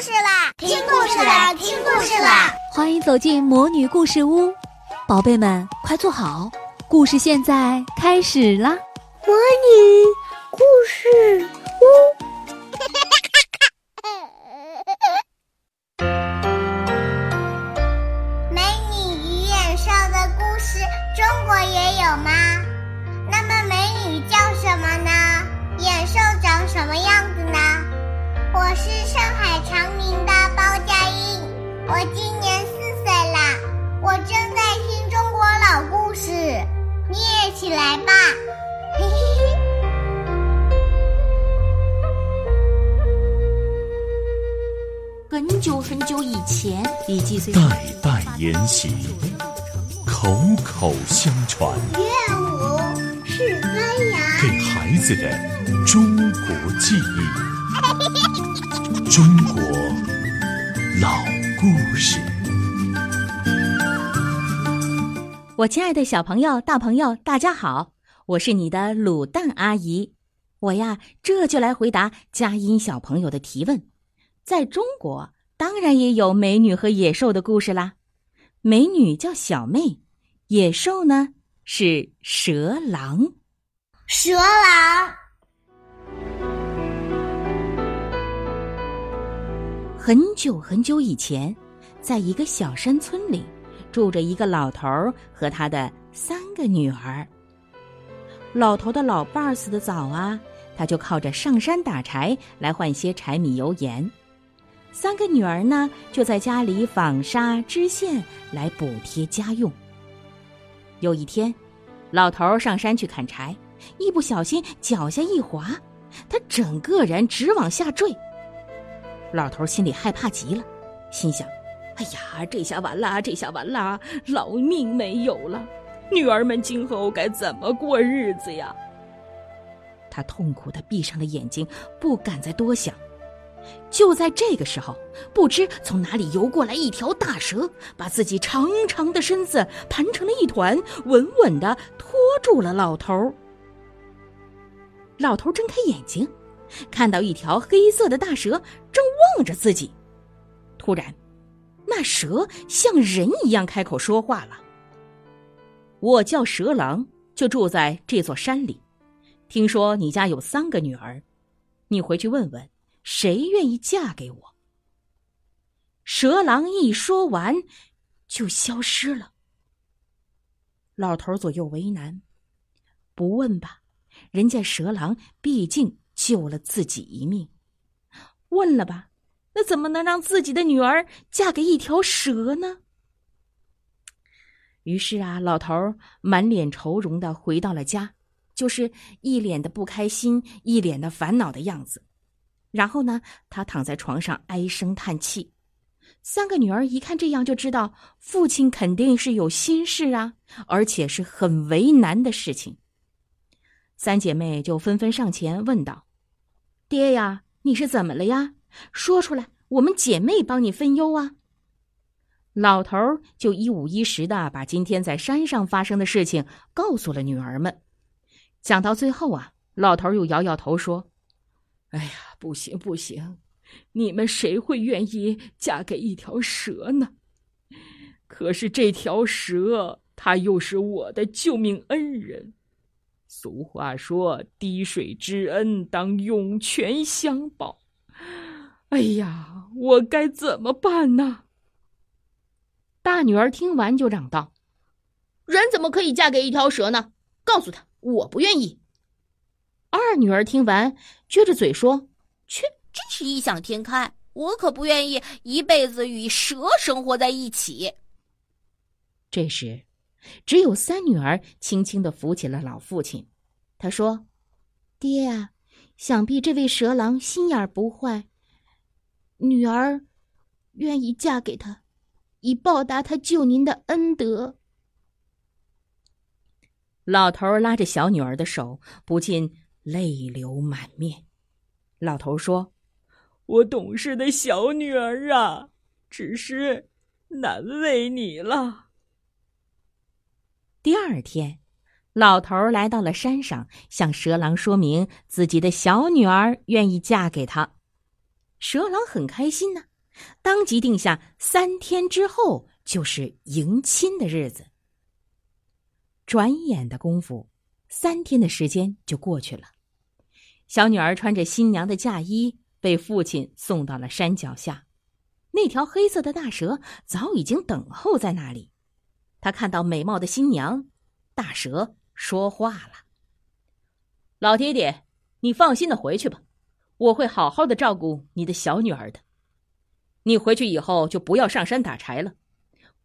事啦！听故事啦！听故事啦！欢迎走进魔女故事屋，宝贝们快坐好，故事现在开始啦！魔女故事屋。美女与野兽的故事，中国也有吗？那么美女叫什么呢？野兽长什么样子呢？我是上海长宁的包佳音，我今年四岁啦。我正在听中国老故事，你也起来吧。嘿嘿嘿。很久很久以前，一季岁代代沿袭，口口相传，乐舞是歌谣，给孩子的中国记忆，中国老故事。我亲爱的小朋友、大朋友，大家好，我是你的卤蛋阿姨。我呀，这就来回答佳音小朋友的提问。在中国，当然也有美女和野兽的故事啦。美女叫小妹，野兽呢是蛇狼。蛇郎。很久很久以前，在一个小山村里，住着一个老头儿和他的三个女儿。老头的老伴儿死的早啊，他就靠着上山打柴来换些柴米油盐。三个女儿呢，就在家里纺纱织线来补贴家用。有一天，老头上山去砍柴，一不小心脚下一滑，他整个人直往下坠。老头心里害怕极了，心想：“哎呀，这下完了，这下完了，老命没有了，女儿们今后该怎么过日子呀？”他痛苦的闭上了眼睛，不敢再多想。就在这个时候，不知从哪里游过来一条大蛇，把自己长长的身子盘成了一团，稳稳的拖住了老头。老头睁开眼睛，看到一条黑色的大蛇正望着自己。突然，那蛇像人一样开口说话了：“我叫蛇郎，就住在这座山里。听说你家有三个女儿，你回去问问。”谁愿意嫁给我？蛇郎一说完，就消失了。老头左右为难，不问吧，人家蛇郎毕竟救了自己一命；问了吧，那怎么能让自己的女儿嫁给一条蛇呢？于是啊，老头满脸愁容的回到了家，就是一脸的不开心，一脸的烦恼的样子。然后呢，他躺在床上唉声叹气。三个女儿一看这样，就知道父亲肯定是有心事啊，而且是很为难的事情。三姐妹就纷纷上前问道：“爹呀，你是怎么了呀？说出来，我们姐妹帮你分忧啊。”老头就一五一十的把今天在山上发生的事情告诉了女儿们。讲到最后啊，老头又摇摇头说：“哎呀。”不行不行，你们谁会愿意嫁给一条蛇呢？可是这条蛇，它又是我的救命恩人。俗话说：“滴水之恩，当涌泉相报。”哎呀，我该怎么办呢？大女儿听完就嚷道：“人怎么可以嫁给一条蛇呢？告诉他，我不愿意。”二女儿听完，撅着嘴说。切，真是异想天开！我可不愿意一辈子与蛇生活在一起。这时，只有三女儿轻轻的扶起了老父亲。他说：“爹啊，想必这位蛇郎心眼儿不坏，女儿愿意嫁给他，以报答他救您的恩德。”老头拉着小女儿的手，不禁泪流满面。老头说：“我懂事的小女儿啊，只是难为你了。”第二天，老头来到了山上，向蛇郎说明自己的小女儿愿意嫁给他。蛇郎很开心呢，当即定下三天之后就是迎亲的日子。转眼的功夫，三天的时间就过去了。小女儿穿着新娘的嫁衣，被父亲送到了山脚下。那条黑色的大蛇早已经等候在那里。他看到美貌的新娘，大蛇说话了：“老爹爹，你放心的回去吧，我会好好的照顾你的小女儿的。你回去以后就不要上山打柴了。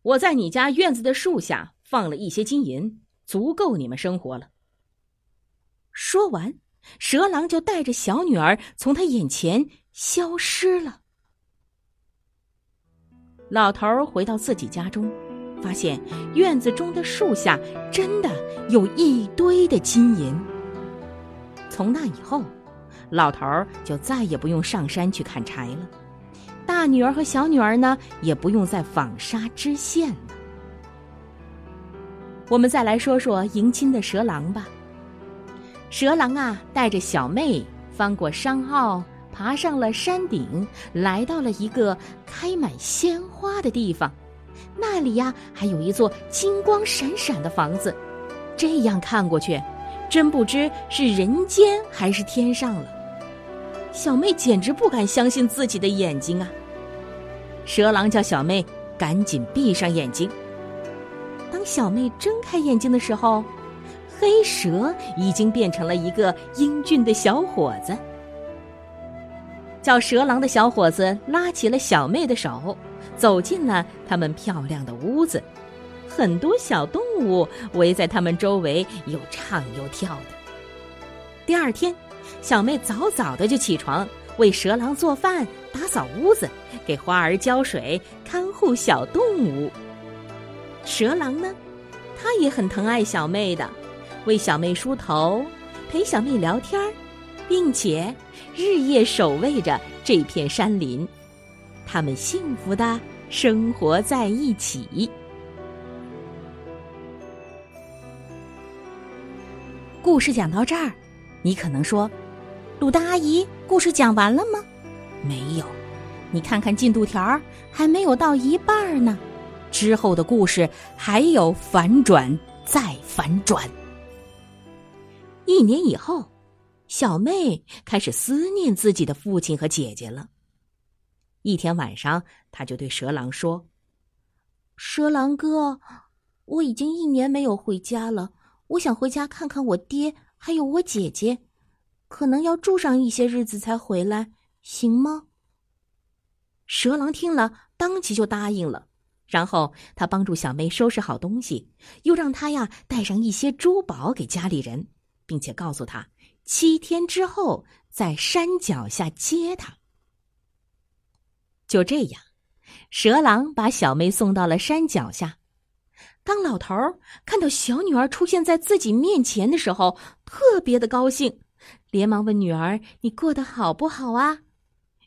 我在你家院子的树下放了一些金银，足够你们生活了。”说完。蛇郎就带着小女儿从他眼前消失了。老头儿回到自己家中，发现院子中的树下真的有一堆的金银。从那以后，老头就再也不用上山去砍柴了，大女儿和小女儿呢，也不用再纺纱织线了。我们再来说说迎亲的蛇郎吧。蛇郎啊，带着小妹翻过山坳，爬上了山顶，来到了一个开满鲜花的地方。那里呀，还有一座金光闪闪的房子。这样看过去，真不知是人间还是天上了。小妹简直不敢相信自己的眼睛啊！蛇郎叫小妹赶紧闭上眼睛。当小妹睁开眼睛的时候，黑蛇已经变成了一个英俊的小伙子。叫蛇郎的小伙子拉起了小妹的手，走进了他们漂亮的屋子。很多小动物围在他们周围，又唱又跳的。第二天，小妹早早的就起床，为蛇郎做饭、打扫屋子，给花儿浇水，看护小动物。蛇郎呢，他也很疼爱小妹的。为小妹梳头，陪小妹聊天并且日夜守卫着这片山林，他们幸福的生活在一起。故事讲到这儿，你可能说：“鲁大阿姨，故事讲完了吗？”没有，你看看进度条，还没有到一半呢。之后的故事还有反转再反转。一年以后，小妹开始思念自己的父亲和姐姐了。一天晚上，她就对蛇郎说：“蛇郎哥，我已经一年没有回家了，我想回家看看我爹还有我姐姐，可能要住上一些日子才回来，行吗？”蛇郎听了，当即就答应了。然后他帮助小妹收拾好东西，又让她呀带上一些珠宝给家里人。并且告诉他，七天之后在山脚下接他。就这样，蛇郎把小妹送到了山脚下。当老头看到小女儿出现在自己面前的时候，特别的高兴，连忙问女儿：“你过得好不好啊？”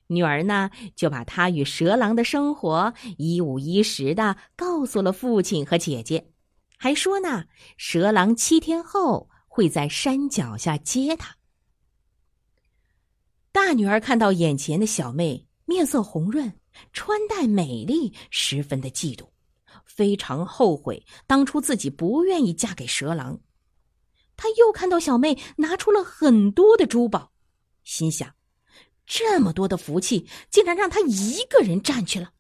女儿呢，就把她与蛇郎的生活一五一十的告诉了父亲和姐姐，还说呢，蛇郎七天后。会在山脚下接他。大女儿看到眼前的小妹面色红润，穿戴美丽，十分的嫉妒，非常后悔当初自己不愿意嫁给蛇郎。她又看到小妹拿出了很多的珠宝，心想：这么多的福气，竟然让她一个人占去了。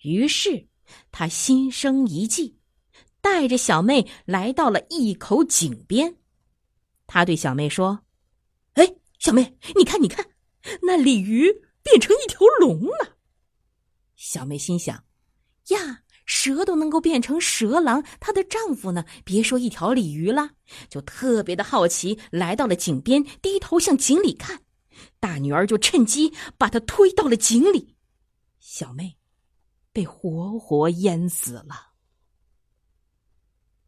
于是，她心生一计。带着小妹来到了一口井边，他对小妹说：“哎，小妹，你看，你看，那鲤鱼变成一条龙了。”小妹心想：“呀，蛇都能够变成蛇狼，她的丈夫呢？别说一条鲤鱼了。”就特别的好奇，来到了井边，低头向井里看。大女儿就趁机把她推到了井里，小妹被活活淹死了。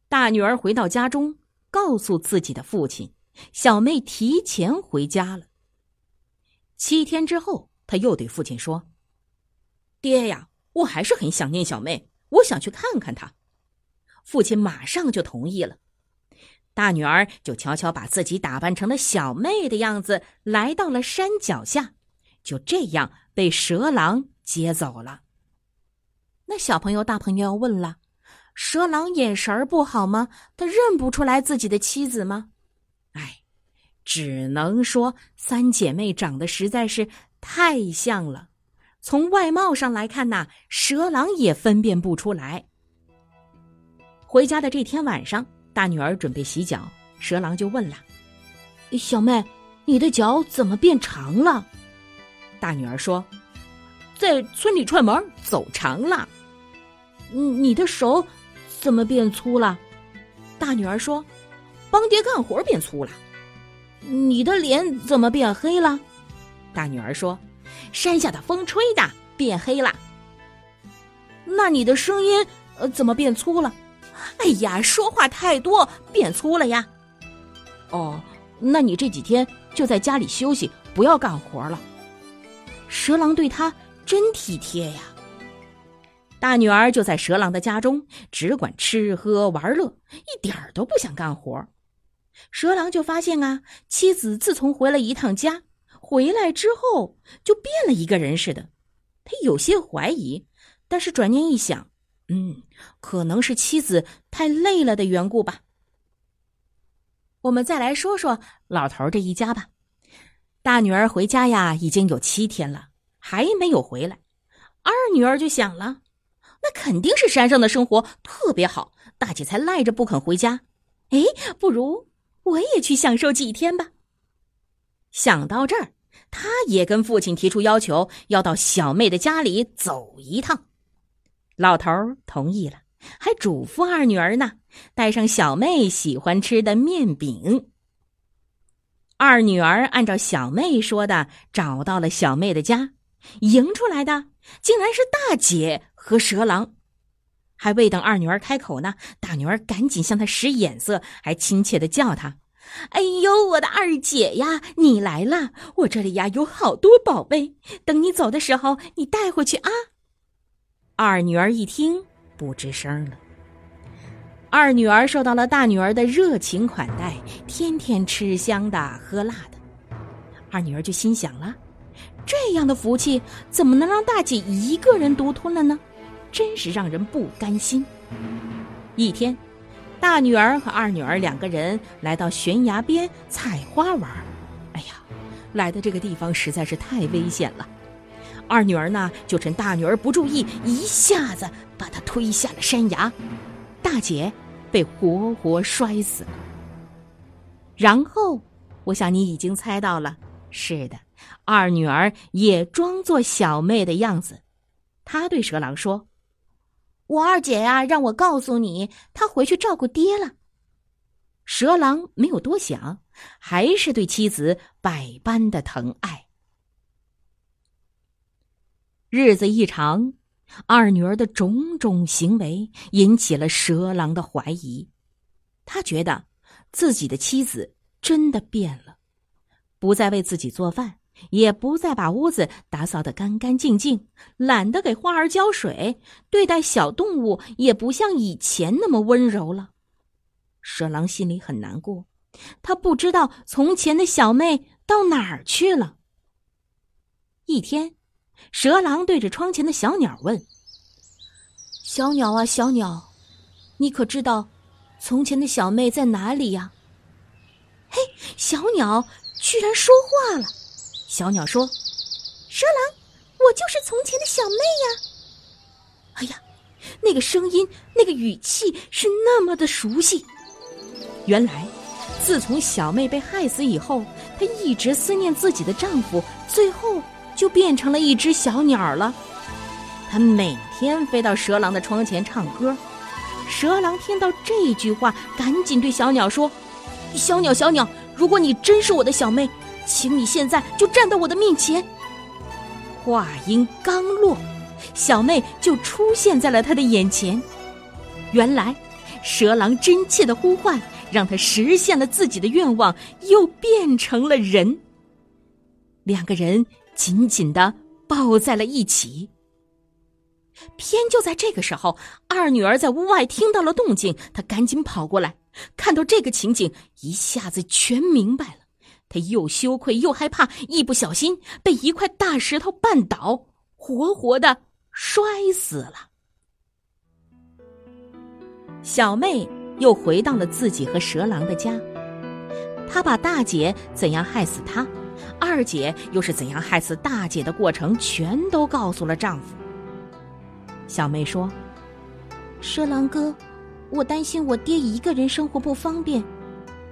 大女儿回到家中，告诉自己的父亲，小妹提前回家了。七天之后，他又对父亲说：“爹呀，我还是很想念小妹，我想去看看她。”父亲马上就同意了。大女儿就悄悄把自己打扮成了小妹的样子，来到了山脚下，就这样被蛇狼接走了。那小朋友、大朋友要问了：蛇狼眼神儿不好吗？他认不出来自己的妻子吗？哎，只能说三姐妹长得实在是太像了。从外貌上来看呐，蛇狼也分辨不出来。回家的这天晚上，大女儿准备洗脚，蛇狼就问了：“小妹，你的脚怎么变长了？”大女儿说：“在村里串门走长了。”“你的手怎么变粗了？”大女儿说：“帮爹干活变粗了。”“你的脸怎么变黑了？”大女儿说。山下的风吹的变黑了，那你的声音呃怎么变粗了？哎呀，说话太多变粗了呀。哦，那你这几天就在家里休息，不要干活了。蛇狼对他真体贴呀。大女儿就在蛇狼的家中，只管吃喝玩乐，一点儿都不想干活。蛇狼就发现啊，妻子自从回了一趟家。回来之后就变了一个人似的，他有些怀疑，但是转念一想，嗯，可能是妻子太累了的缘故吧。我们再来说说老头这一家吧。大女儿回家呀，已经有七天了，还没有回来。二女儿就想了，那肯定是山上的生活特别好，大姐才赖着不肯回家。哎，不如我也去享受几天吧。想到这儿。他也跟父亲提出要求，要到小妹的家里走一趟。老头同意了，还嘱咐二女儿呢，带上小妹喜欢吃的面饼。二女儿按照小妹说的，找到了小妹的家，迎出来的竟然是大姐和蛇郎。还未等二女儿开口呢，大女儿赶紧向她使眼色，还亲切的叫她。哎呦，我的二姐呀，你来了！我这里呀有好多宝贝，等你走的时候你带回去啊。二女儿一听不吱声了。二女儿受到了大女儿的热情款待，天天吃香的喝辣的。二女儿就心想了：这样的福气怎么能让大姐一个人独吞了呢？真是让人不甘心。一天。大女儿和二女儿两个人来到悬崖边采花玩哎呀，来的这个地方实在是太危险了。二女儿呢，就趁大女儿不注意，一下子把她推下了山崖。大姐被活活摔死了。然后，我想你已经猜到了，是的，二女儿也装作小妹的样子。她对蛇郎说。我二姐呀，让我告诉你，她回去照顾爹了。蛇郎没有多想，还是对妻子百般的疼爱。日子一长，二女儿的种种行为引起了蛇郎的怀疑。他觉得自己的妻子真的变了，不再为自己做饭。也不再把屋子打扫得干干净净，懒得给花儿浇水，对待小动物也不像以前那么温柔了。蛇郎心里很难过，他不知道从前的小妹到哪儿去了。一天，蛇郎对着窗前的小鸟问：“小鸟啊，小鸟，你可知道从前的小妹在哪里呀？”嘿，小鸟居然说话了。小鸟说：“蛇郎，我就是从前的小妹呀。”哎呀，那个声音，那个语气是那么的熟悉。原来，自从小妹被害死以后，她一直思念自己的丈夫，最后就变成了一只小鸟了。她每天飞到蛇郎的窗前唱歌。蛇郎听到这句话，赶紧对小鸟说：“小鸟，小鸟，如果你真是我的小妹。”请你现在就站到我的面前。话音刚落，小妹就出现在了他的眼前。原来，蛇郎真切的呼唤让他实现了自己的愿望，又变成了人。两个人紧紧的抱在了一起。偏就在这个时候，二女儿在屋外听到了动静，她赶紧跑过来，看到这个情景，一下子全明白了。他又羞愧又害怕，一不小心被一块大石头绊倒，活活的摔死了。小妹又回到了自己和蛇郎的家，她把大姐怎样害死她，二姐又是怎样害死大姐的过程，全都告诉了丈夫。小妹说：“蛇郎哥，我担心我爹一个人生活不方便，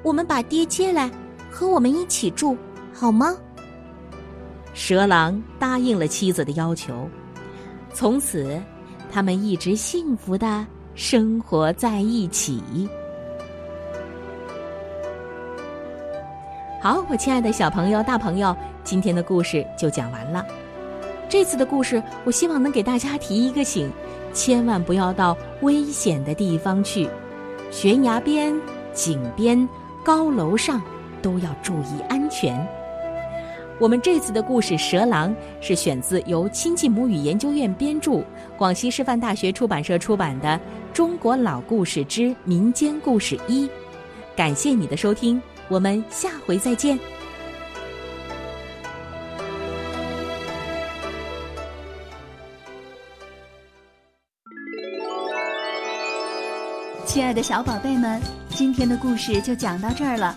我们把爹接来。”和我们一起住好吗？蛇郎答应了妻子的要求，从此他们一直幸福的生活在一起。好，我亲爱的小朋友、大朋友，今天的故事就讲完了。这次的故事，我希望能给大家提一个醒：千万不要到危险的地方去，悬崖边、井边、高楼上。都要注意安全。我们这次的故事《蛇郎》是选自由亲近母语研究院编著、广西师范大学出版社出版的《中国老故事之民间故事一》。感谢你的收听，我们下回再见。亲爱的小宝贝们，今天的故事就讲到这儿了。